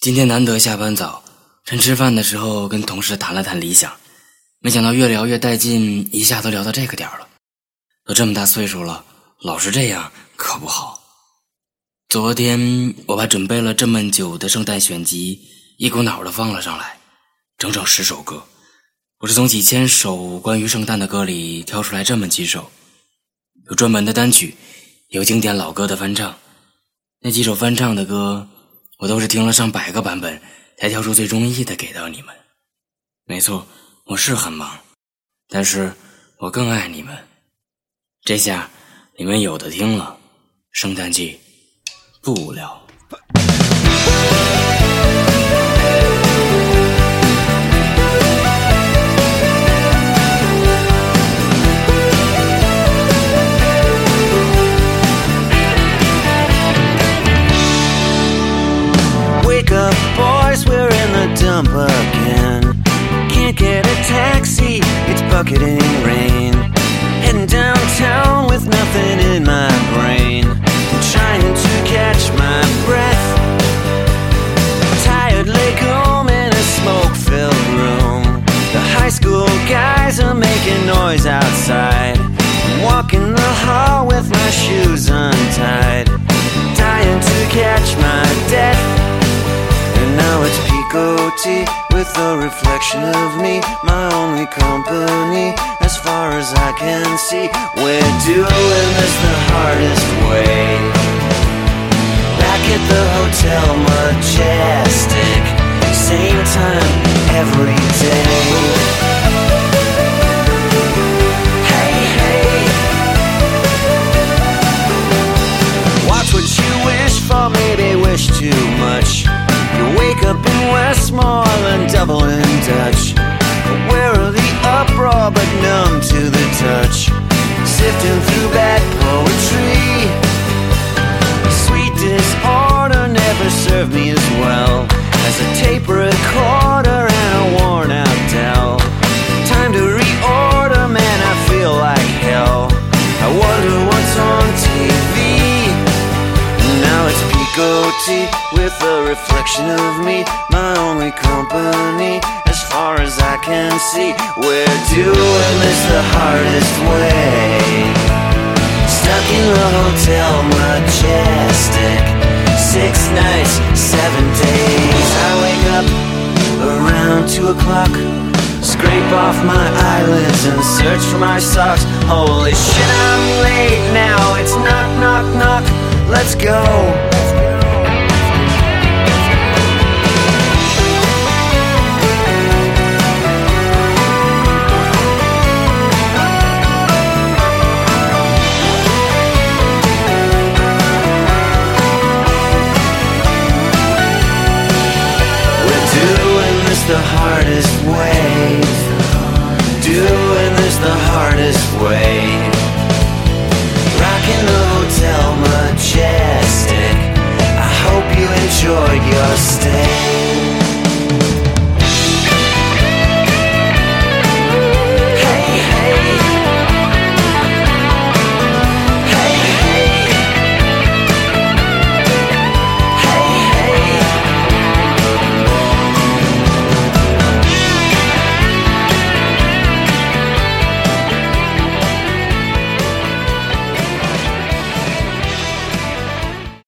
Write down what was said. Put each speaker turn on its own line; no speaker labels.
今天难得下班早，趁吃饭的时候跟同事谈了谈理想，没想到越聊越带劲，一下都聊到这个点儿了。都这么大岁数了，老是这样可不好。昨天我把准备了这么久的圣诞选集一股脑的放了上来，整整十首歌。我是从几千首关于圣诞的歌里挑出来这么几首，有专门的单曲，有经典老歌的翻唱。那几首翻唱的歌。我都是听了上百个版本，才挑出最中意的给到你们。没错，我是很忙，但是我更爱你们。这下你们有的听了，圣诞季不无聊。
Bucketing rain. Heading downtown with nothing in my brain. Trying to catch my breath. Tired leg home in a smoke-filled room. The high school guys are making noise outside. I'm walking the hall with my shoes untied Picoty with a reflection of me, my only company. As far as I can see, we're doing this the hardest way. Back at the Hotel Majestic, same time every day. Double in Dutch. Aware of the uproar, but numb to the touch. Sifting through bad poetry. Sweet disorder never served me as well as a tape recorder Picoty with a reflection of me, my only company. As far as I can see, we're doing this the hardest way. Stuck in the Hotel Majestic, six nights, seven days. I wake up around two o'clock. Scrape off my eyelids and search for my socks. Holy shit, I'm late now. It's knock, knock, knock. Let's go. The hardest way. Doing this the hardest way. Rocking the Hotel Majestic. I hope you enjoyed your stay.